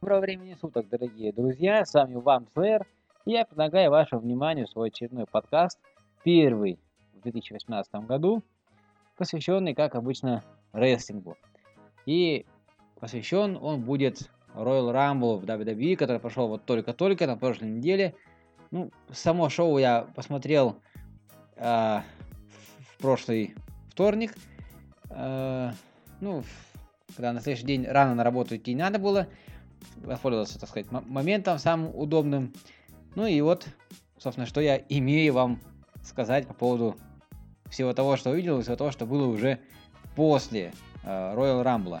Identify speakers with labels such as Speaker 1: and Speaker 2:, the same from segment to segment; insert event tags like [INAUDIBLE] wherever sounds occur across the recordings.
Speaker 1: Доброго времени суток, дорогие друзья, с вами Ван Флэр, и я предлагаю вашему вниманию свой очередной подкаст, первый в 2018 году, посвященный, как обычно, рестлингу. И посвящен он будет Royal Rumble в WWE, который прошел вот только-только на прошлой неделе. Ну, само шоу я посмотрел в прошлый вторник. Э, ну, когда на следующий день рано на работу идти не надо было. Воспользовался, так сказать, моментом самым удобным. Ну и вот, собственно, что я имею вам сказать по поводу всего того, что увидел, и всего того, что было уже после э, Royal Rumble. Ну,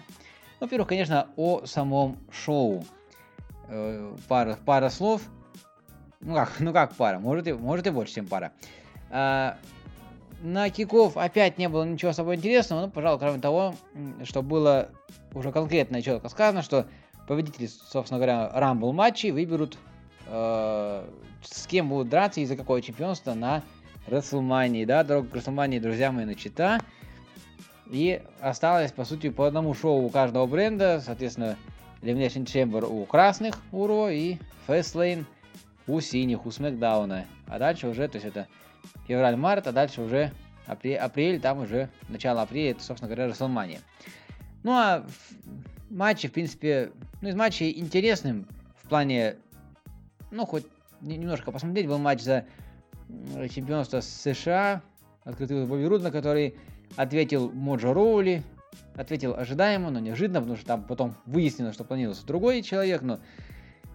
Speaker 1: Во-первых, конечно, о самом шоу. Э, пара, пара слов. Ну как, ну как пара, может и, может и больше, чем пара. На киков опять не было ничего особо интересного, ну, пожалуй, кроме того, что было уже конкретно и четко сказано, что победители, собственно говоря, Rumble матчей выберут, э, с кем будут драться и за какое чемпионство на WrestleMania. Да, дорога к WrestleMania, друзья мои, начата. И осталось, по сути, по одному шоу у каждого бренда. Соответственно, Elimination Chamber у красных, у Ро, и Fastlane у синих, у Смакдауна. А дальше уже, то есть это февраль-март, а дальше уже апрель, апрель, там уже начало апреля, это, собственно говоря, WrestleMania. Ну а матчи, в принципе, ну из матчей интересным в плане, ну хоть не- немножко посмотреть, был матч за чемпионство США, открытый Бобби Руд, на который ответил Моджо Роули, ответил ожидаемо, но неожиданно, потому что там потом выяснилось, что планировался другой человек, но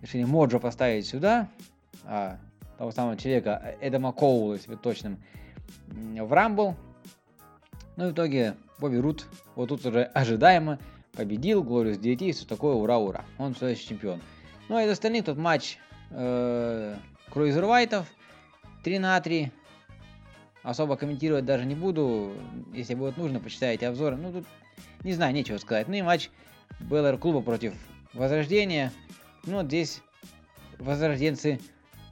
Speaker 1: решили Моджо поставить сюда, а того самого человека, Эдама Коула, если быть точным, в Рамбл. Ну и в итоге Бобби Рут вот тут уже ожидаемо победил, Глориус DT, все такое, ура-ура. Он следующий чемпион. Ну а из остальных тут матч э, Круизервайтов 3 на 3. Особо комментировать даже не буду. Если будет нужно, почитайте обзоры. Ну тут не знаю, нечего сказать. Ну и матч БЛР клуба против Возрождения. Ну вот здесь возрожденцы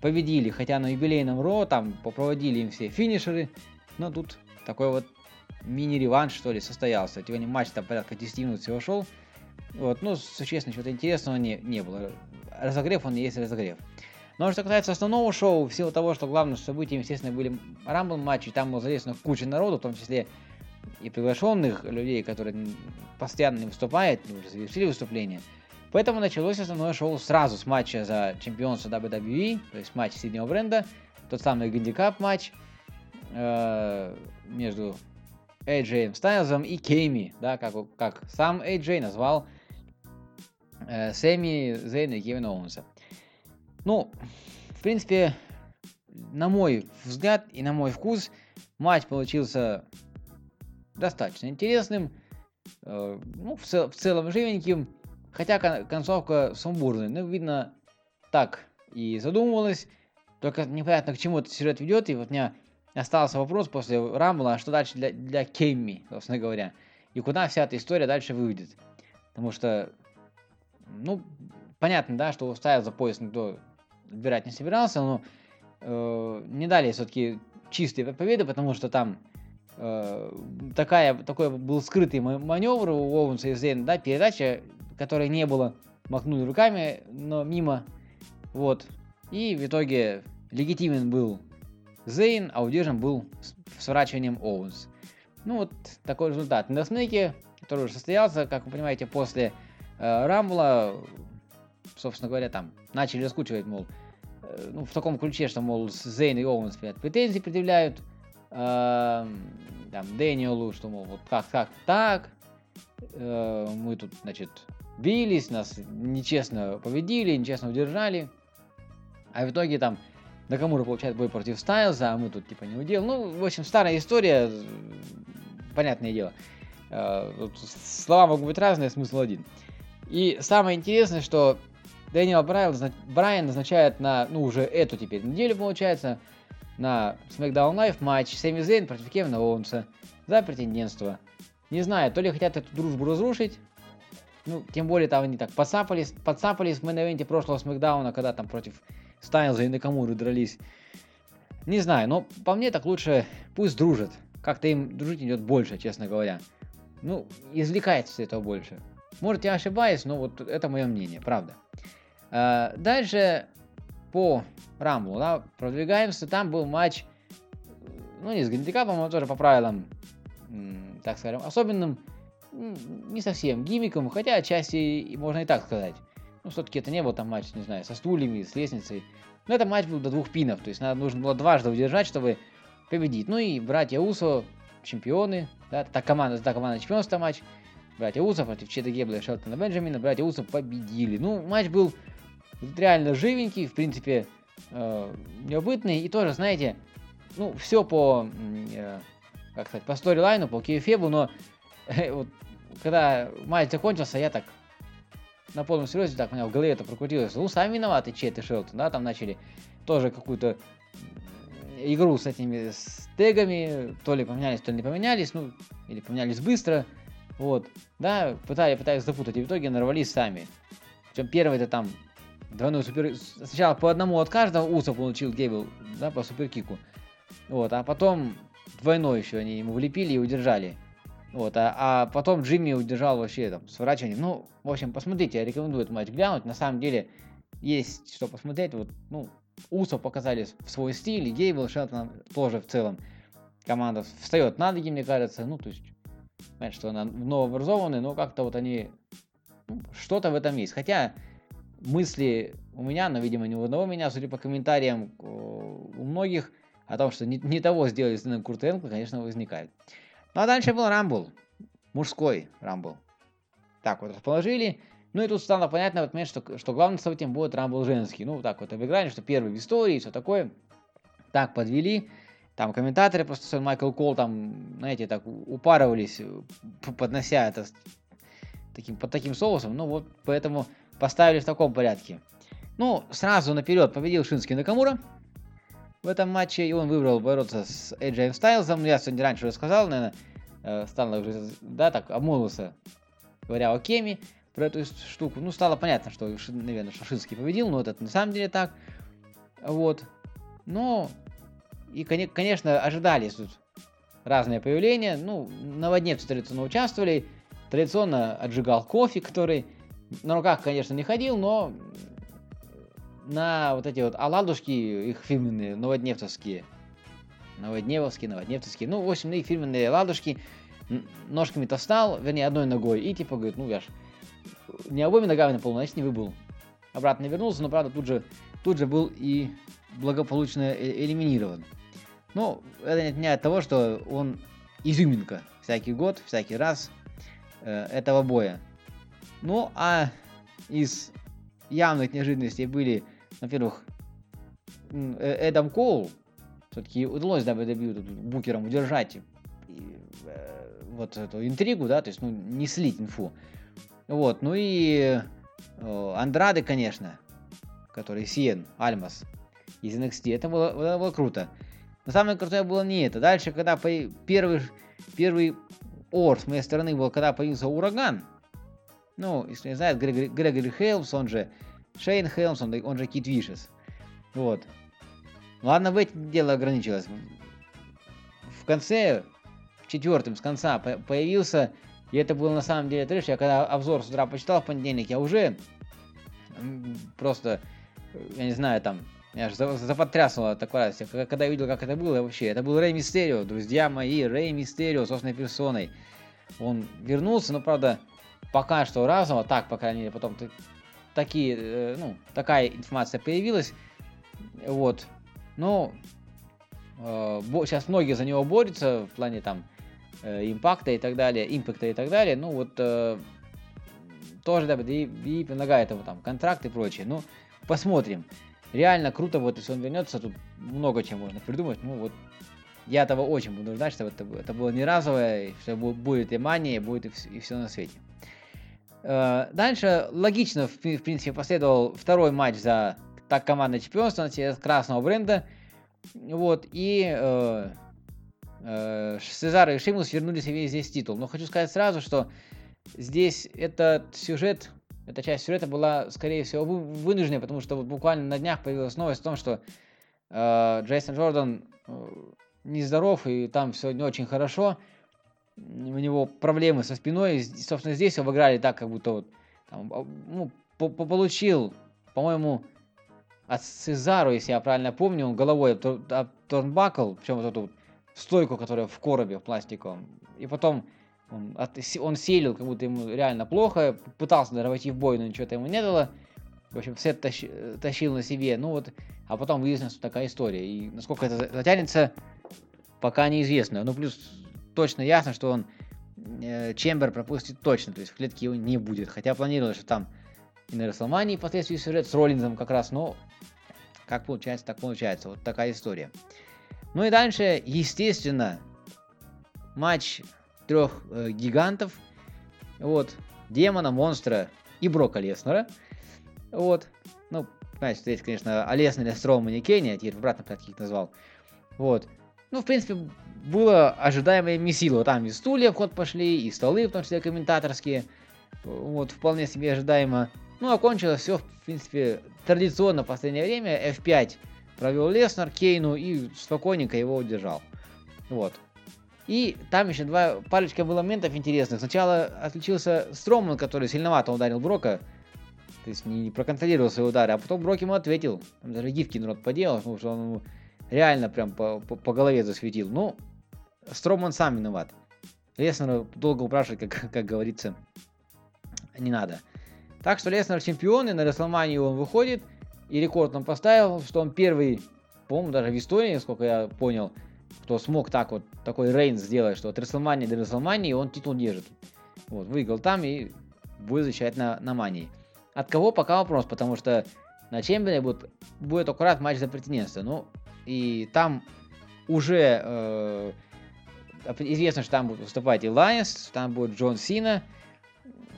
Speaker 1: победили, хотя на юбилейном Ро там попроводили им все финишеры, но тут такой вот мини-реванш, что ли, состоялся. Сегодня матч там порядка 10 минут всего шел. Вот, ну, существенно, чего-то интересного не, не было. Разогрев, он есть разогрев. Но что касается основного шоу, в силу того, что главным событием, естественно, были рамбл матчи, там было задействовано куча народу, в том числе и приглашенных людей, которые постоянно не выступают, они уже завершили выступление. Поэтому началось основное шоу сразу с матча за чемпионство WWE, то есть матч среднего бренда, тот самый гандикап матч э, между AJ Стайлзом и Кейми, да, как, как сам AJ назвал э, Сэмми Зейна и Кевина Оуэнса. Ну, в принципе, на мой взгляд и на мой вкус, матч получился достаточно интересным, э, ну, в, цел- в целом живеньким, хотя кон- концовка сумбурная, ну, видно, так и задумывалось, только непонятно, к чему этот сюжет ведет, и вот у меня остался вопрос после Рамбла, а что дальше для, для Кемми, собственно говоря, и куда вся эта история дальше выведет, потому что, ну, понятно, да, что ставил за пояс никто отбирать не собирался, но э, не дали все-таки чистые победы, потому что там э, такая, такой был скрытый ма- маневр у Оуэнса и Зейна, да, передача, которой не было, махнули руками, но мимо, вот, и в итоге легитимен был Зейн, а удержан был с сворачиванием Оуэнс. Ну вот такой результат. На смеке, который уже состоялся, как вы понимаете, после э, Рамбла, собственно говоря, там начали раскучивать, мол, э, ну, в таком ключе, что, мол, Зейн и Оуэнс блядь, претензии предъявляют эм, там, Дэниелу, что, мол, вот как, как так, э, мы тут, значит, бились, нас нечестно победили, нечестно удержали, а в итоге там Накамура получает бой против Стайлза, а мы тут типа не удел. Ну, в общем, старая история, понятное дело. Э, Слова могут быть разные, смысл один. И самое интересное, что Дэниел Брайан, Брайан назначает на, ну, уже эту теперь неделю, получается, на SmackDown Live матч Сэмми Зейн против Кевина Оуэнса за претендентство. Не знаю, то ли хотят эту дружбу разрушить, ну, тем более там они так подцапались, подцапались в мейн прошлого SmackDown а, когда там против Стайлза и Накамуры дрались. Не знаю, но по мне так лучше пусть дружат. Как-то им дружить идет больше, честно говоря. Ну, извлекается этого больше. Может, я ошибаюсь, но вот это мое мнение, правда. А, дальше по Рамблу, да, продвигаемся. Там был матч, ну, не с гандикапом, но тоже по правилам, так скажем, особенным, не совсем гиммиком, хотя отчасти можно и так сказать. Ну, все-таки это не был там матч, не знаю, со стульями, с лестницей. Но это матч был до двух пинов, то есть надо, нужно было дважды удержать, чтобы победить. Ну и братья Усо, чемпионы, да, та команда, та команда чемпионства матч. Братья Усо против Чеда Гебла и Шелтона Бенджамина. Братья Усо победили. Ну, матч был реально живенький, в принципе, э, необытный. И тоже, знаете, ну, все по, э, как сказать, по сторилайну, по кейфебу, но вот, когда матч закончился, я так на полном серьезе, так у меня в голове это прокрутилось. Ну, сами виноваты Чет и Шелтон, да, там начали тоже какую-то игру с этими с тегами, то ли поменялись, то ли не поменялись, ну, или поменялись быстро, вот, да, пытались, пытались запутать, и в итоге нарвались сами. Причем первый это там двойной супер... Сначала по одному от каждого Уса получил Гейбл, да, по суперкику. Вот, а потом двойной еще они ему влепили и удержали. Вот, а, а потом Джимми удержал вообще там сворачиванием. Ну, в общем, посмотрите, я рекомендую этот матч глянуть. На самом деле есть что посмотреть. Вот, ну, Усов показали в свой стиль, и Гейбл, Шелтон тоже в целом. Команда встает на ноги, мне кажется. Ну, то есть, понятно, что она новообразованная, но как-то вот они... ну, что-то в этом есть. Хотя мысли у меня, но, видимо, не у одного меня, судя по комментариям э, у многих, о том, что не, не того сделали с Дэном Курт Энгл, конечно, возникает. Ну а дальше был Рамбл. Мужской Рамбл. Так вот расположили. Ну и тут стало понятно, вот, момент, что, что главным событием будет Рамбл женский. Ну, так вот обыграли, что первый в истории и все такое. Так подвели. Там комментаторы, просто сын Майкл Кол, там, знаете, так упарывались, поднося это таким, под таким соусом. Ну вот, поэтому поставили в таком порядке. Ну, сразу наперед победил Шинский Накамура в этом матче, и он выбрал бороться с AJ Стайлзом. Я сегодня раньше уже сказал, наверное, э, стало уже, да, так, обмолвился, говоря о Кеме, про эту штуку. Ну, стало понятно, что, наверное, что Шинский победил, но это на самом деле так. Вот. Но, и, коне- конечно, ожидались тут разные появления. Ну, новодневцы традиционно участвовали. Традиционно отжигал кофе, который на руках, конечно, не ходил, но на вот эти вот оладушки, их фирменные, новодневцевские, новодневовские, новодневцевские, ну, в общем, их фирменные оладушки, н- ножками-то встал, вернее, одной ногой, и типа говорит, ну, я ж не обоими ногами на полу, значит, не выбыл. Обратно вернулся, но, правда, тут же, тут же был и благополучно э- элиминирован. Ну, это не отменяет того, что он изюминка всякий год, всякий раз э, этого боя. Ну, а из явных неожиданностей были, во-первых, э, Эдам Коул. Все-таки удалось WWE тут букерам удержать и, э, вот эту интригу, да, то есть, ну, не слить инфу. Вот, ну и э, Андрады, конечно, который Сиен, Альмас из NXT. Это было, это было круто. Но самое крутое было не это. Дальше, когда по- первый, первый ор с моей стороны был, когда появился ураган. Ну, если не знают, Грегори, Хейлмс, он же Шейн Хейлмс, он, же Кит Вишес. Вот. Ладно, в этом дело ограничилось. В конце, в четвертом с конца по- появился, и это был на самом деле трэш. Я когда обзор с утра почитал в понедельник, я уже просто, я не знаю, там, меня за- запотрясывало от такой радости. Когда- Когда я видел, как это было вообще. Это был Рэй Мистерио, друзья мои, Рэй Мистерио собственной персоной. Он вернулся, но, правда, пока что разово, так, по крайней мере, потом такие, э, ну, такая информация появилась. Вот. Ну, сейчас многие за него борются в плане там э, импакта и так далее, импакта и так далее. Ну, вот э, тоже WWE предлагает ему там контракт и прочее. Ну, посмотрим. Реально круто, вот если он вернется, тут много чем можно придумать. Ну, вот я этого очень буду ждать, чтобы это, это было не разовое, и что бу- будет и мания, будет и, все на свете. Э, Дальше логично, в, при- в принципе, последовал второй матч за так командное чемпионство на красного бренда. Вот, и э, э, Сезар и Шимус вернули себе здесь титул. Но хочу сказать сразу, что здесь этот сюжет, эта часть сюжета была, скорее всего, вы- вынужденной, потому что вот буквально на днях появилась новость о том, что э, Джейсон Джордан э, нездоров, и там все не очень хорошо. У него проблемы со спиной. И, собственно, здесь обыграли так, как будто вот там, а, ну, по- по- получил, по-моему, от Сезару, если я правильно помню, он головой об об турнбакл, причем вот эту вот стойку, которая в коробе в пластиковом. И потом он, от- он селил, как будто ему реально плохо, пытался даже войти в бой, но ничего-то ему не дало. В общем, все э, тащил на себе, ну вот, а потом выяснилось, что такая история. И насколько это за- затянется, пока неизвестно. Ну, плюс точно ясно, что он э, Чембер пропустит точно, то есть в клетке его не будет. Хотя планировалось, что там и на Расселмании впоследствии сюжет с Роллинзом как раз, но как получается, так получается. Вот такая история. Ну и дальше, естественно, матч трех э, гигантов. Вот, Демона, Монстра и Брока Леснера. Вот. Ну, знаете, здесь, конечно, о Леснере, Строумане и Кенни, я теперь в обратном порядке их назвал. Вот. Ну, в принципе, было ожидаемое месило. Там и стулья в ход пошли, и столы, в том числе комментаторские. Вот, вполне себе ожидаемо. Ну, окончилось все, в принципе, традиционно в последнее время. F5 провел Леснер Кейну и спокойненько его удержал. Вот. И там еще два парочка было моментов интересных. Сначала отличился Строман, который сильновато ударил Брока. То есть не проконтролировал свои удары, а потом Брок ему ответил. Там даже гифки народ поделал, потому что он ему реально прям по, по, по голове засветил. Ну, Строман сам виноват. Леснера долго упрашивать, как, [LAUGHS] как говорится, не надо. Так что Леснер чемпион, и на Расселманию он выходит, и рекорд он поставил, что он первый, по-моему, даже в истории, насколько я понял, кто смог так вот, такой reign сделать, что от Рестлмании до Рестлмании он титул держит. Вот, выиграл там и будет защищать на, на мании. От кого пока вопрос, потому что на Чембере будет, будет аккурат матч за претендентство. Ну, и там уже э, известно, что там будет выступать Элайас, там будет Джон Сина,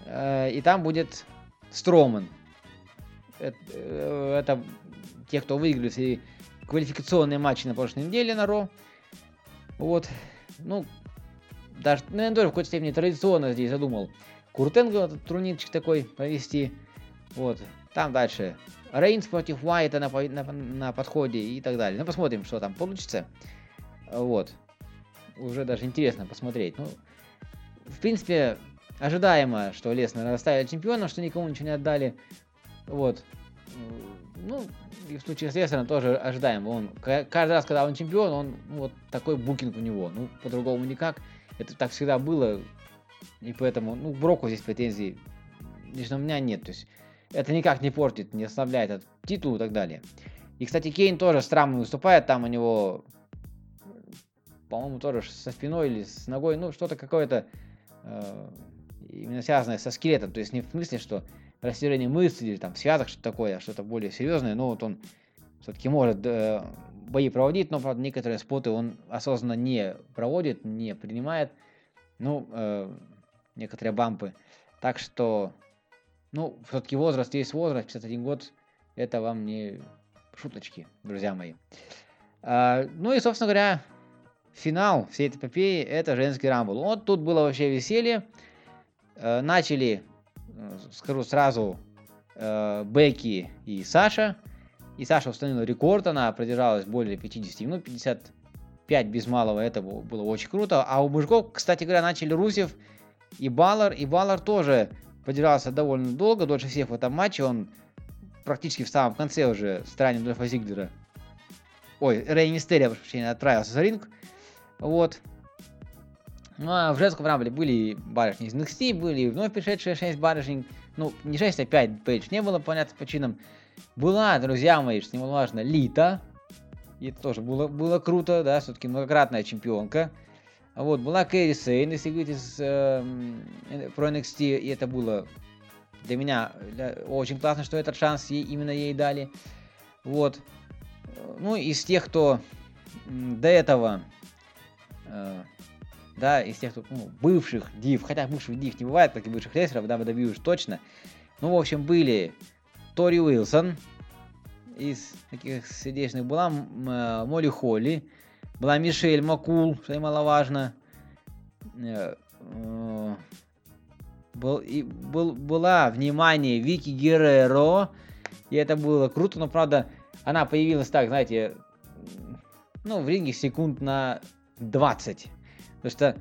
Speaker 1: э, и там будет Строман. Это, э, это те, кто выиграли все квалификационные матчи на прошлой неделе на Ро. Вот. Ну, даже, наверное, тоже в какой-то степени традиционно здесь задумал Куртенго этот турнирчик такой провести. Вот. Там дальше Рейнс против Уайта на, на, на подходе и так далее. Ну, посмотрим, что там получится. Вот. Уже даже интересно посмотреть. Ну, в принципе, ожидаемо, что Леснера оставили чемпионом, что никому ничего не отдали. Вот. Ну, и в случае с Леснером тоже ожидаемо. Он ка- каждый раз, когда он чемпион, он ну, вот такой букинг у него. Ну, по-другому никак. Это так всегда было. И поэтому, ну, Броку здесь претензий лично у меня нет. То есть это никак не портит, не ослабляет от титул и так далее. И, кстати, Кейн тоже странно выступает. Там у него, по-моему, тоже со спиной или с ногой, ну, что-то какое-то э, именно связанное со скелетом. То есть не в смысле, что растяжение мышц или там связок, что-то такое, а что-то более серьезное. Но вот он все-таки может э, бои проводить, но, правда, некоторые споты он осознанно не проводит, не принимает. Ну, э, некоторые бампы. Так что, ну, все-таки возраст есть возраст, 51 год, это вам не шуточки, друзья мои. А, ну и, собственно говоря, финал всей этой эпопеи это женский рамбл. Вот тут было вообще веселье. Э, начали, э, скажу сразу, э, Бекки и Саша. И Саша установила рекорд, она продержалась более 50 минут, 55 без малого, это было, очень круто. А у мужиков, кстати говоря, начали Русев и Баллар, и Баллар тоже продержался довольно долго, дольше всех в этом матче, он практически в самом конце уже с ранним Дольфа Зиглера, ой, Рэй Мистерия, прошу прощения, отправился за ринг, вот. Ну, а в женском рамбле были барышни из NXT, были вновь пришедшие 6 барышень, ну, не 6, а 5 пейдж не было, понятно, причинам. Была, друзья мои, что немаловажно, Лита, и это тоже было, было круто, да, все-таки многократная чемпионка. Вот, была Кэрри Сейн, если говорить из, эм, э, про NXT, и это было для меня для- очень классно, что этот шанс ей, именно ей дали. Вот. Ну, из тех, кто до этого, э, да, из тех, кто, ну, бывших див, хотя бывших див не бывает, как и бывших рестлеров, WWE уж точно. Ну, в общем, были Тори Уилсон, из таких сердечных была э, Молли Холли, была Мишель Макул, что немаловажно. Э, э, Был, и, был, была, внимание, Вики Герреро. И это было круто, но, правда, она появилась так, знаете, ну, в ринге секунд на 20. Потому что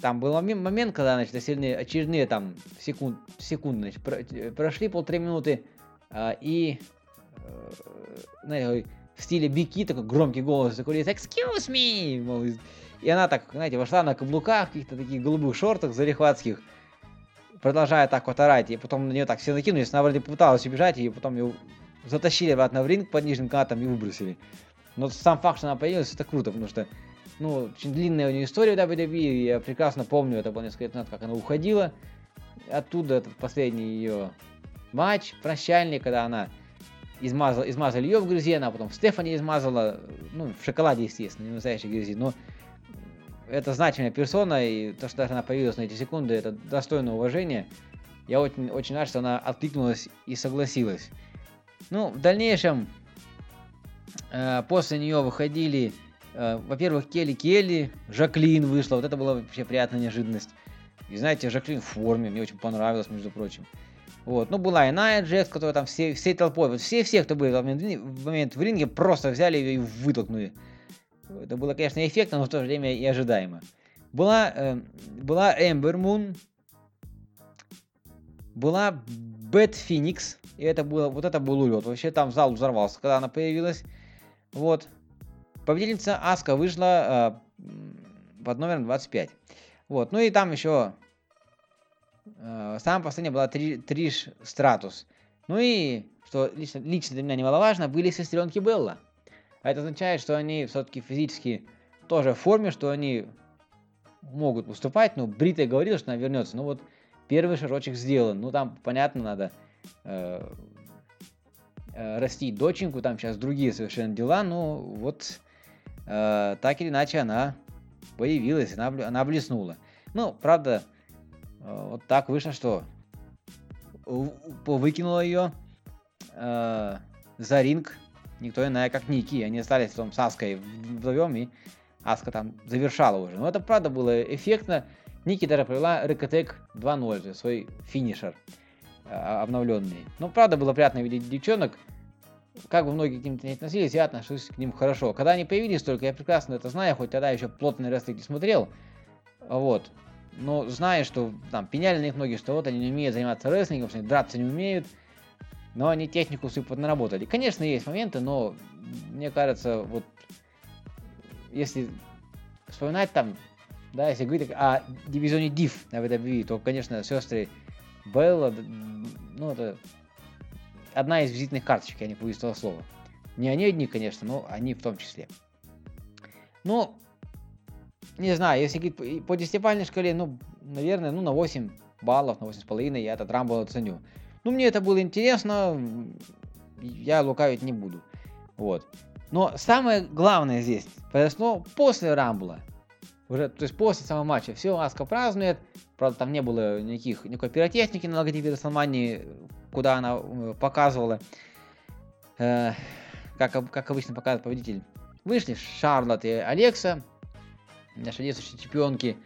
Speaker 1: там был момен- момент, когда, значит, очередные, очередные там секунд, секунды, значит, э, прошли полторы минуты, а, и, э, знаете, в стиле бики такой громкий голос такой, excuse me, мол, и она так, знаете, вошла на каблуках, каких-то таких голубых шортах залихватских, продолжая так вот орать, и потом на нее так все накинулись, она вроде попыталась убежать, и потом ее затащили обратно в ринг под нижним канатом и выбросили. Но сам факт, что она появилась, это круто, потому что, ну, очень длинная у нее история в WWE, я прекрасно помню, это было несколько лет назад, как она уходила оттуда, этот последний ее матч прощальный, когда она измазала, измазали ее в грязи, она потом Стефани измазала, ну, в шоколаде, естественно, не в настоящей грязи, но это значимая персона, и то, что даже она появилась на эти секунды, это достойно уважения. Я очень, очень рад, что она откликнулась и согласилась. Ну, в дальнейшем, э, после нее выходили, во-первых, Келли Келли, Жаклин вышла, вот это была вообще приятная неожиданность. И знаете, Жаклин в форме, мне очень понравилось, между прочим. Вот, ну была и Ная Джекс, которая там все, всей толпой, вот все-все, кто были в момент, в момент в ринге, просто взяли ее и вытолкнули. Это было, конечно, эффектно, но в то же время и ожидаемо. Была, э, была Эмбер Мун, была Бет Феникс, и это было, вот это был улет. Вообще там зал взорвался, когда она появилась. Вот. Победительница Аска вышла э, под номером 25. Вот. Ну и там еще э, самая последняя была Три- Триш Стратус. Ну и, что лично, лично для меня немаловажно, были сестренки Белла. А это означает, что они все-таки физически тоже в форме, что они могут выступать. Ну, Брита говорила, что она вернется. Ну вот первый шажочек сделан. Ну там, понятно, надо э, э, растить доченьку, там сейчас другие совершенно дела. Ну вот э, так или иначе она появилась, она, она блеснула. Ну, правда, э, вот так вышло, что выкинула ее э, за ринг никто иная, как Ники. Они остались там с Аской вдвоем, и Аска там завершала уже. Но это правда было эффектно. Ники даже провела Рекотек 2.0, то есть свой финишер э, обновленный. Ну, правда, было приятно видеть девчонок. Как бы многие к ним не относились, я отношусь к ним хорошо. Когда они появились только, я прекрасно это знаю, хоть тогда еще плотный рестлинг не смотрел. Вот. Но знаю, что там пеняли на них многие, что вот они не умеют заниматься рестлингом, что они драться не умеют. Но они технику свою поднаработали. Конечно, есть моменты, но мне кажется, вот если вспоминать там, да, если говорить о дивизионе Div на WWE, то, конечно, сестры Белла, ну, это одна из визитных карточек, я не боюсь этого слова. Не они одни, конечно, но они в том числе. Ну, не знаю, если говорить по- десятибалльной шкале, ну, наверное, ну, на 8 баллов, на 8,5 я этот Рамбл оценю. Ну, мне это было интересно, я лукавить не буду. Вот. Но самое главное здесь произошло после Рамбла. Уже, то есть после самого матча. Все, Аска празднует. Правда, там не было никаких, никакой пиротехники на логотипе Расселмании, куда она э, показывала. Э, как, как обычно показывает победитель. Вышли Шарлотт и Алекса, наши действующие чемпионки,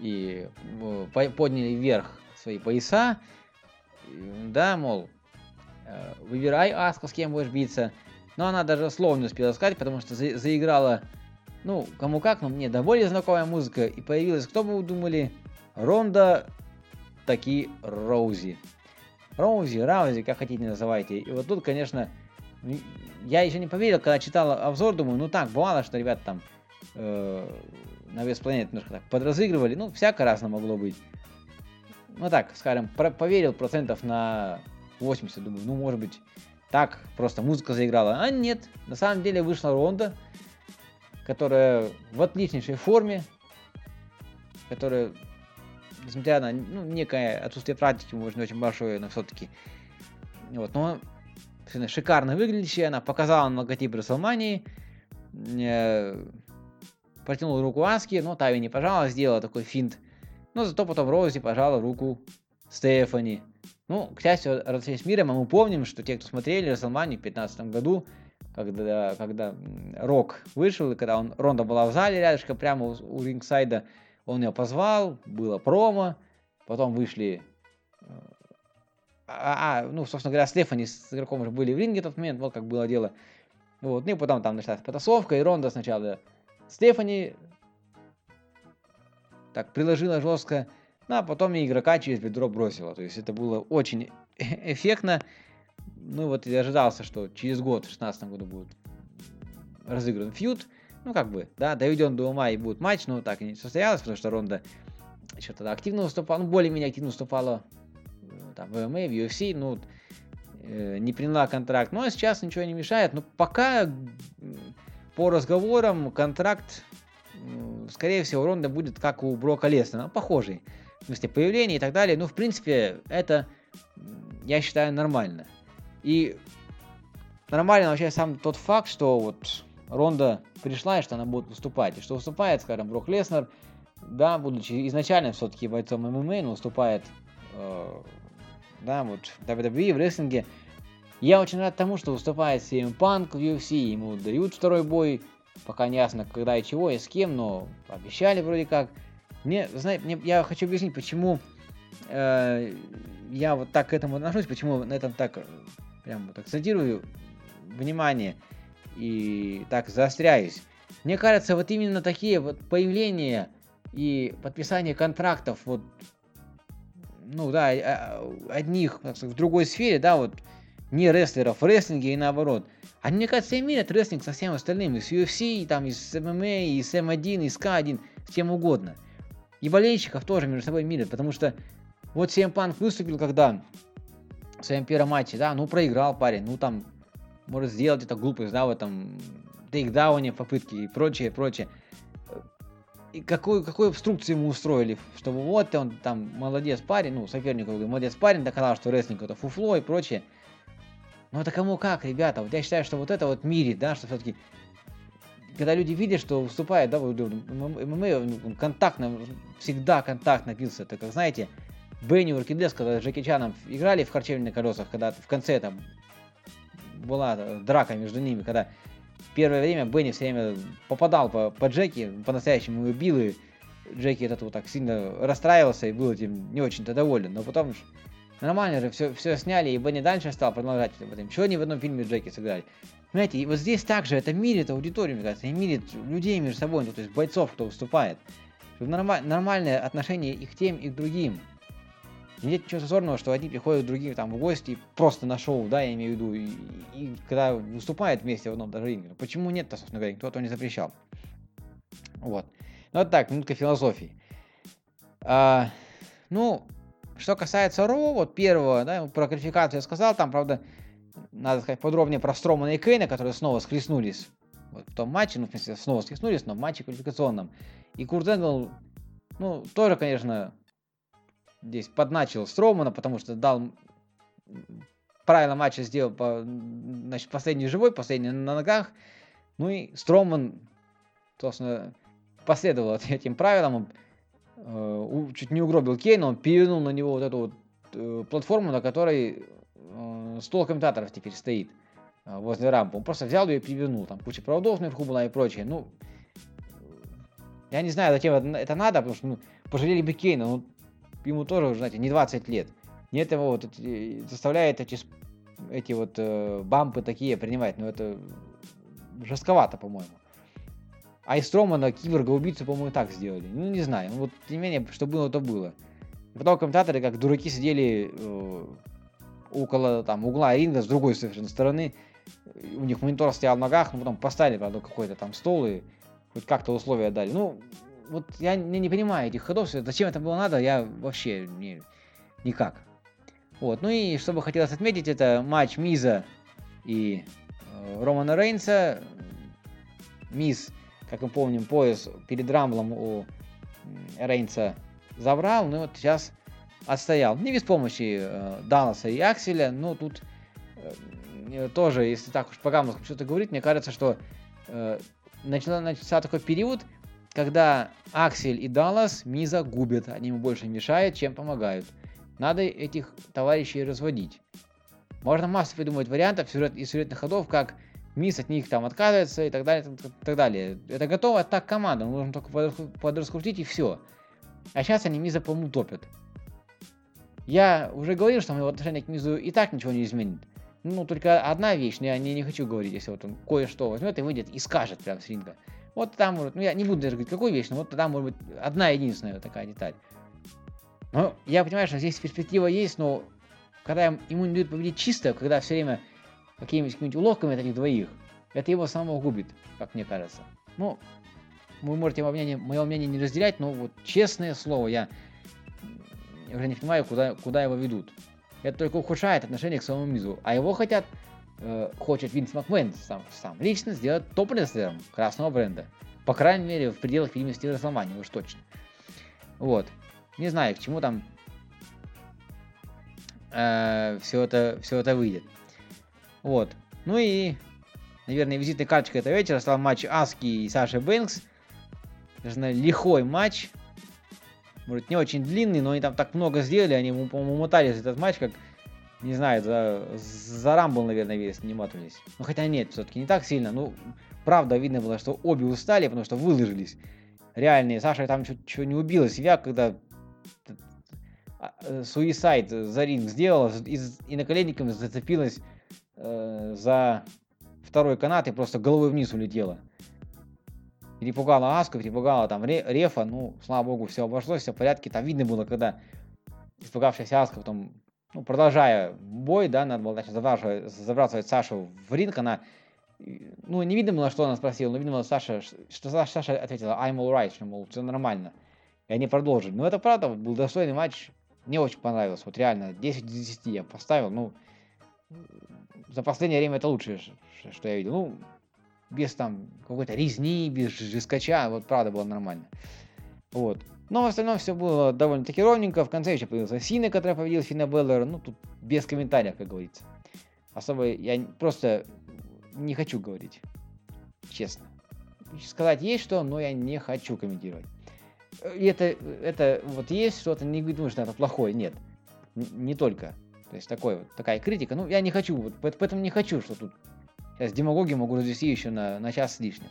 Speaker 1: и э, по- подняли вверх свои пояса. Да, мол, э, выбирай, Аска, с кем будешь биться. Но она даже слов не успела сказать, потому что за- заиграла, ну, кому как, но мне довольно знакомая музыка. И появилась, кто бы вы думали, Ронда, таки Роузи. Роузи, Раузи, как хотите называйте. И вот тут, конечно, я еще не поверил, когда читал обзор, думаю, ну так, бывало, что ребята там э, на вес планеты немножко так подразыгрывали, ну, всяко разно могло быть. Ну так, скажем, про- поверил процентов на 80, думаю, ну, может быть, так, просто музыка заиграла. А нет, на самом деле вышла Ронда, которая в отличнейшей форме, которая, несмотря на ну, некое отсутствие практики, может, не очень большое, но все-таки, вот, но шикарно выглядящая, она показала на логотип Расселмании, э, протянула руку Аски, но та ей не пожала, сделала такой финт, но зато потом Роузи пожала руку Стефани. Ну, к счастью, разошлись миром, а мы помним, что те, кто смотрели Расселманию в 2015 году, когда, когда Рок вышел, и когда он, Ронда была в зале рядышком, прямо у, у рингсайда, он ее позвал, было промо, потом вышли... э, А, а, ну, собственно говоря, Стефани с игроком уже были в ринге в тот момент, вот как было дело. Вот, ну и потом там началась потасовка, и Ронда сначала Стефани так приложила жестко, ну, а потом и игрока через бедро бросила. То есть это было очень [LAUGHS] эффектно. Ну вот и ожидался, что через год, в 2016 году будет разыгран фьюд. Ну, как бы, да, доведен до ума и будет матч, но так и не состоялось, потому что Ронда еще тогда активно выступала, ну, более-менее активно выступала э, там, в ММА, в UFC, ну, э, не приняла контракт. Ну, а сейчас ничего не мешает. Но пока м, по разговорам контракт, м, скорее всего, Ронда будет как у Брока Леснера, похожий. В смысле, появление и так далее. Ну, в принципе, это, я считаю, нормально. И нормально вообще сам тот факт, что вот Ронда пришла, и что она будет выступать. И что выступает, скажем, Брок Леснер, да, будучи изначально все-таки бойцом ММА, но выступает, э, да, вот в WWE, в рестлинге. Я очень рад тому, что выступает CM Punk в UFC, ему дают второй бой, пока не ясно, когда и чего, и с кем, но обещали вроде как. Мне, знаете, мне, я хочу объяснить, почему э, я вот так к этому отношусь, почему на этом так, прям вот акцентирую внимание и так заостряюсь. Мне кажется, вот именно такие вот появления и подписание контрактов вот ну да, а, одних так сказать, в другой сфере, да, вот не рестлеров в рестлинге и наоборот. Они, мне кажется, имеют рестлинг со всем остальным, и с UFC, и там, и с ММА, и с М1, и с К1, с чем угодно. И болельщиков тоже между собой мирят, потому что вот CM Punk выступил когда в своем первом матче, да, ну проиграл парень, ну там может сделать это глупость, да, в этом тейкдауне, попытки и прочее, прочее. И какую, какую обструкцию ему устроили, чтобы вот он там молодец парень, ну, соперник говорит, молодец парень, доказал, что рестлинг это фуфло и прочее. Ну это кому как, ребята, вот я считаю, что вот это вот мирит, да, что все-таки когда люди видят, что выступает, да, ММА, он контактно, всегда контактно бился, это как, знаете, Бенни Уркидес, когда с Джеки Чаном играли в харчевне на колесах, когда в конце там была драка между ними, когда первое время Бенни все время попадал по, по Джеки, по-настоящему его бил, и Джеки от этого так сильно расстраивался и был этим не очень-то доволен. Но потом нормально же все, все сняли, и Бенни дальше стал продолжать в этом. Чего они в одном фильме Джеки сыграли? Понимаете, и вот здесь также это мирит аудиторию, мне кажется, и мирит людей между собой, ну, то есть бойцов, кто выступает. Норма- нормальное отношение и к тем, и к другим. Нет ничего зазорного, что одни приходят к другим там в гости просто на шоу, да, я имею в виду, и, и когда выступают вместе в одном даже ринге. Почему нет-то, собственно говоря, никто этого не запрещал. Вот. Ну вот так, минутка философии. А, ну, что касается Ро, вот первого, да, про квалификацию я сказал, там, правда, надо сказать подробнее про Стромана и Кейна, которые снова схлестнулись вот в том матче, ну, в смысле, снова схлестнулись, но в матче квалификационном. И Курт Энгл, ну, тоже, конечно, здесь подначил Стромана, потому что дал правильно матча сделал значит, последний живой, последний на ногах. Ну и Строман, собственно, последовал [LAUGHS] этим правилам. Он, э, чуть не угробил Кейна, он перевернул на него вот эту вот э, платформу, на которой э, стол комментаторов теперь стоит возле рампы. Он просто взял ее и перевернул. Там куча проводов наверху была и прочее. Ну, я не знаю, зачем это надо, потому что ну, пожалели бы Кейна. Ну, ему тоже, знаете, не 20 лет. Нет его вот эти, заставляет эти, эти вот э, бампы такие принимать. Ну, это жестковато, по-моему. А из Стромана киборга-убийцу, по-моему, так сделали. Ну, не знаю. Ну, вот, тем не менее, что было, то было. Потом комментаторы, как дураки, сидели э, около там угла ринга с другой совершенно стороны. У них монитор стоял в ногах, но потом поставили, правда, какой-то там стол и хоть как-то условия дали. Ну, вот я не, не понимаю этих ходов, зачем это было надо, я вообще не, никак. Вот, ну и что бы хотелось отметить, это матч Миза и э, Романа Рейнса. Миз, как мы помним, пояс перед Рамблом у Рейнса забрал, ну и вот сейчас отстоял. Не без помощи э, Далласа и Акселя, но тут э, тоже, если так уж по что-то говорить, мне кажется, что э, начался такой период, когда Аксель и Даллас Миза губят, они ему больше мешают, чем помогают. Надо этих товарищей разводить. Можно массу придумать вариантов сюжет, из сюжетных ходов, как Мисс от них там отказывается и так далее, и так далее. Это готово так команда, нужно только подраскрутить и все. А сейчас они Миза, по-моему, топят. Я уже говорил, что мое отношение к Мизу и так ничего не изменит. ну, только одна вещь, но я не, не хочу говорить, если вот он кое-что возьмет и выйдет и скажет прям с ринга. Вот там, ну, я не буду даже говорить, какую вещь, но вот там может быть одна единственная такая деталь. Ну, я понимаю, что здесь перспектива есть, но когда ему не дают победить чисто, когда все время какими-нибудь какими уловками от этих двоих, это его самого губит, как мне кажется. Ну, вы можете мое мнение, мое мнение не разделять, но вот честное слово, я уже не понимаю, куда, куда его ведут. Это только ухудшает отношение к самому Мизу. А его хотят, э, хочет Винс Макмен сам, сам лично сделать топ-рестлером красного бренда. По крайней мере, в пределах видимости Расселмании, уж точно. Вот. Не знаю, к чему там э, все, это, все это выйдет. Вот. Ну и, наверное, визитной карточкой этого вечера стал матч Аски и Саши Бэнкс. Даже лихой матч. Может, не очень длинный, но они там так много сделали. Они, по-моему, мотались этот матч, как, не знаю, за, за Рамбл, наверное, весь не мотались. Ну, хотя нет, все-таки не так сильно. Ну, правда, видно было, что обе устали, потому что выложились. Реальные. Саша там чуть-чуть не убила себя, когда Суисайд за ринг сделала и, и наколенниками зацепилась э, за второй канат и просто головой вниз улетела. Перепугала Аску, перепугала там Рефа, ну, слава богу, все обошлось, все в порядке. Там видно было, когда испугавшаяся Аска потом, ну, продолжая бой, да, надо было значит, забрасывать, забрасывать Сашу в ринг, она, ну, не видно было, что она спросила, но видно было, Саша, что Саша ответила, I'm alright, что, мол, все нормально. И они продолжили. Но это правда был достойный матч, мне очень понравилось, вот реально, 10 из 10 я поставил, ну, за последнее время это лучшее, что я видел. Ну, без там какой-то резни, без жескача, вот правда было нормально. Вот. Но в остальном все было довольно-таки ровненько. В конце еще появился Сина, который победил Финна Беллера. Ну, тут без комментариев, как говорится. Особо я просто не хочу говорить. Честно. Сказать есть что, но я не хочу комментировать. И это, это вот есть что-то, не думаю, что это плохое. Нет. Не только. То есть такой вот, такая критика. Ну, я не хочу, вот поэтому не хочу, что тут сейчас демагогию могу развести еще на, на час с лишним.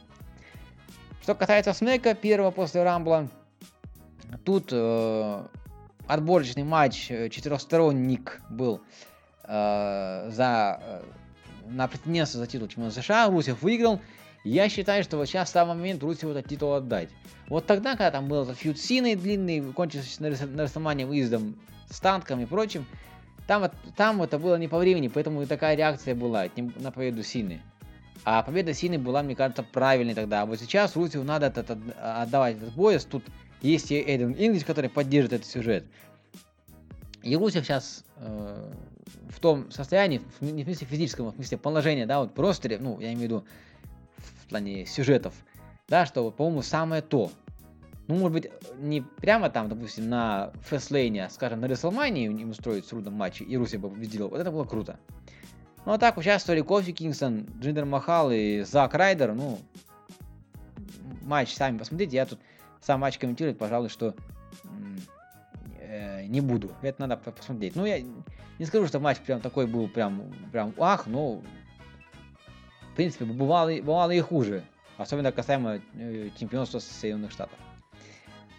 Speaker 1: Что касается Снека, первого после Рамбла, тут э, отборочный матч э, четырехсторонник был э, за э, на претендентство за титул чемпиона США. Русев выиграл. Я считаю, что вот сейчас самый момент Русеву этот титул отдать. Вот тогда, когда там был этот фьюд Синой длинный, кончился на, на Расселмане выездом с танками и прочим, там, там это было не по времени, поэтому и такая реакция была на победу Сины. А победа Сины была, мне кажется, правильной тогда. А вот сейчас Русеву надо этот, отдавать этот пояс. Тут есть и Эйден Инглиш, который поддержит этот сюжет. И Русев сейчас э, в том состоянии, не в смысле физическом, а в смысле положения, да, вот просто, ну, я имею в виду в плане сюжетов, да, что, по-моему, самое то. Ну, может быть, не прямо там, допустим, на фестлейне, а, скажем, на Рестлмании им устроить с Рудом матчи, и Руси бы победила. Вот это было круто. Ну, а так участвовали Кофи Кингстон, Джиндер Махал и Зак Райдер. Ну, матч сами посмотрите. Я тут сам матч комментировать, пожалуй, что э, не буду. Это надо посмотреть. Ну, я не скажу, что матч прям такой был, прям, прям ах, но в принципе, бывало, бывало и хуже. Особенно касаемо э, чемпионства Соединенных Штатов.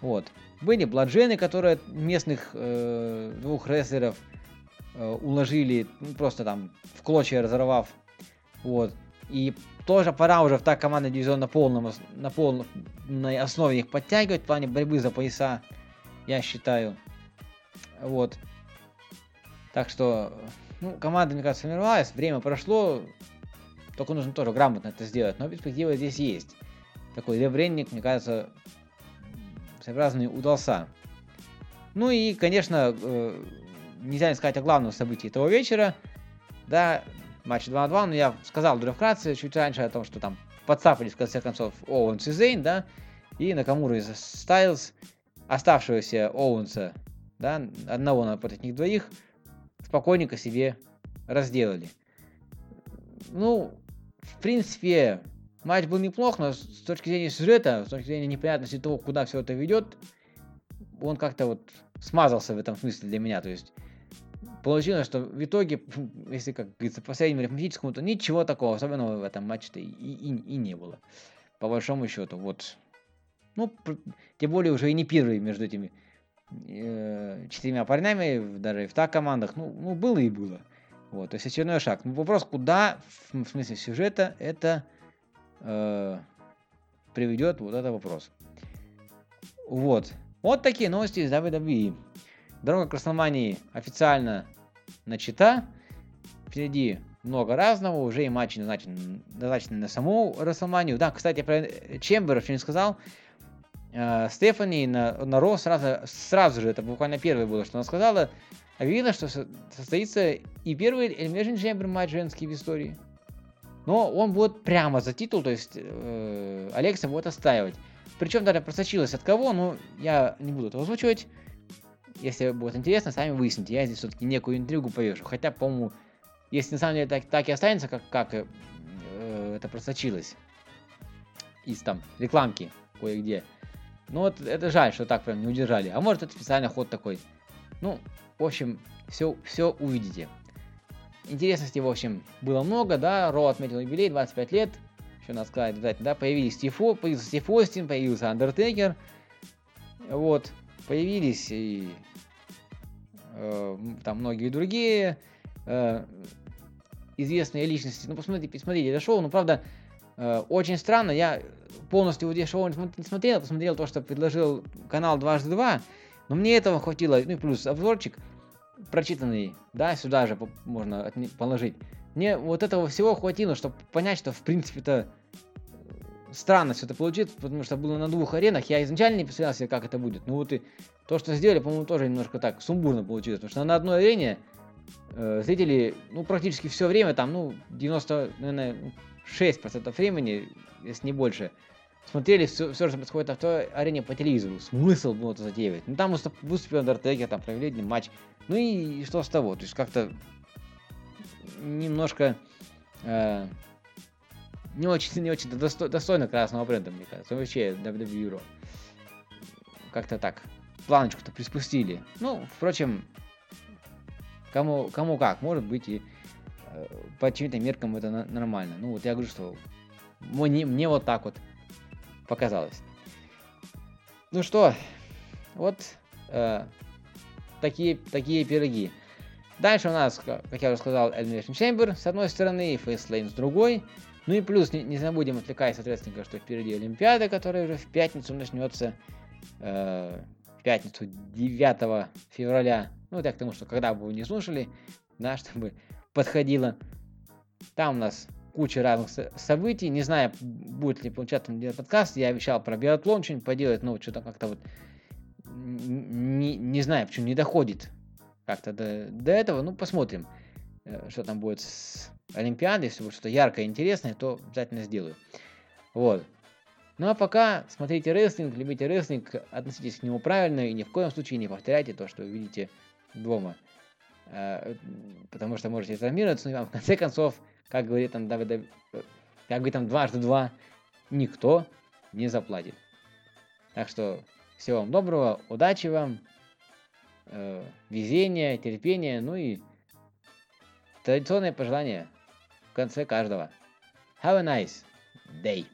Speaker 1: Вот. Были бладжены, которые местных э, двух рестлеров э, уложили, ну, просто там в клочья разорвав. Вот. И тоже пора уже в так командный дивизион на, полном, на полной основе их подтягивать в плане борьбы за пояса, я считаю. Вот. Так что, ну, команда, мне кажется, сформировалась, время прошло, только нужно тоже грамотно это сделать, но перспектива здесь есть. Такой ребрендинг, мне кажется, своеобразный удался. Ну и, конечно, э, нельзя не сказать о главном событии этого вечера. Да, матч 2 на 2, но я сказал уже вкратце чуть раньше о том, что там подцапались в конце концов Оуэнс и Зейн, да, и Накамура и Стайлз, оставшегося Оуэнса, да, одного на против них двоих, спокойненько себе разделали. Ну, в принципе, матч был неплох, но с точки зрения сюжета, с точки зрения непонятности того, куда все это ведет, он как-то вот смазался в этом смысле для меня. То есть получилось, что в итоге, если как говорится, по среднему арифметическому, то ничего такого особенного в этом матче-то и, и, и не было. По большому счету, вот. Ну, тем более уже и не первый между этими э, четырьмя парнями, даже в так командах. Ну, ну, было и было. Вот, то есть очередной шаг. Ну, вопрос, куда, в смысле сюжета, это э, приведет, вот это вопрос. Вот. Вот такие новости из WWE. Дорога к Расселмании официально начата. Впереди много разного, уже и матчи назначены, назначены на саму Расселманию. Да, кстати, про Чембера еще не сказал. Э, Стефани на, на Ро сразу, сразу же, это буквально первое было, что она сказала, объявила, что со- состоится и первый Elimination Chamber матч женский в истории. Но он будет прямо за титул, то есть э, Алекса будет отстаивать. Причем даже просочилось от кого, ну, я не буду это озвучивать. Если будет интересно, сами выясните. Я здесь все-таки некую интригу повешу. Хотя, по-моему, если на самом деле так, так и останется, как, как э, это просочилось из там рекламки кое-где. Ну вот это жаль, что так прям не удержали. А может это специально ход такой. Ну, в общем, все, все увидите. Интересностей, в общем, было много, да. Ро отметил юбилей, 25 лет. Еще надо сказать, да. Появились Стив, появился Стив Остин, появился Андертекер. Вот. Появились и э, там многие другие э, известные личности. Ну, посмотрите, посмотрите это шоу. Ну, правда, э, очень странно. Я полностью вот шоу не смо- не смотрел, посмотрел то, что предложил канал дважды два. Но мне этого хватило. Ну и плюс обзорчик прочитанный, да, сюда же можно положить. Мне вот этого всего хватило, чтобы понять, что в принципе-то странно все это получится, потому что было на двух аренах. Я изначально не представлял себе, как это будет. Ну вот и то, что сделали, по-моему, тоже немножко так сумбурно получилось. Потому что на одной арене э, зрители, ну, практически все время, там, ну, 90, наверное, ну, 6% времени, если не больше, смотрели все, что происходит на той арене по телевизору. Смысл было это затеивать. Ну, там выступ- выступил Андертекер, там провели один матч. Ну и, что с того? То есть как-то немножко э, не очень, не очень досто- достойно красного бренда, мне кажется. Вообще WWE Raw. Как-то так. Планочку-то приспустили. Ну, впрочем, кому, кому как. Может быть и э, по чьим-то меркам это на- нормально. Ну, вот я говорю, что мне, мне вот так вот показалось. Ну что, вот э, такие, такие пироги. Дальше у нас, ка- как я уже сказал, Elimination Chamber с одной стороны, Fastlane с другой. Ну и плюс, не, не забудем, отвлекаясь, соответственно, что впереди Олимпиада, которая уже в пятницу начнется. э, в пятницу 9 февраля. Ну, так к тому, что когда бы вы не слушали, да, [LAUGHS] чтобы подходило. Там у нас куча разных со- событий. Не знаю, будет ли получаться делать подкаст. Я обещал про биатлон что-нибудь поделать, но что-то как-то вот не, не знаю, почему не доходит как-то до, до этого. Ну, посмотрим, что там будет с Олимпиадой. Если будет что-то яркое, интересное, то обязательно сделаю. Вот. Ну а пока смотрите рестлинг, любите рестлинг, относитесь к нему правильно и ни в коем случае не повторяйте то, что вы видите дома. Э, Потому что можете травмироваться, ну и вам в конце концов, как говорит там э, как говорит там дважды два, никто не заплатит. Так что всего вам доброго, удачи вам, э, везения, терпения, ну и традиционные пожелания в конце каждого. Have a nice day.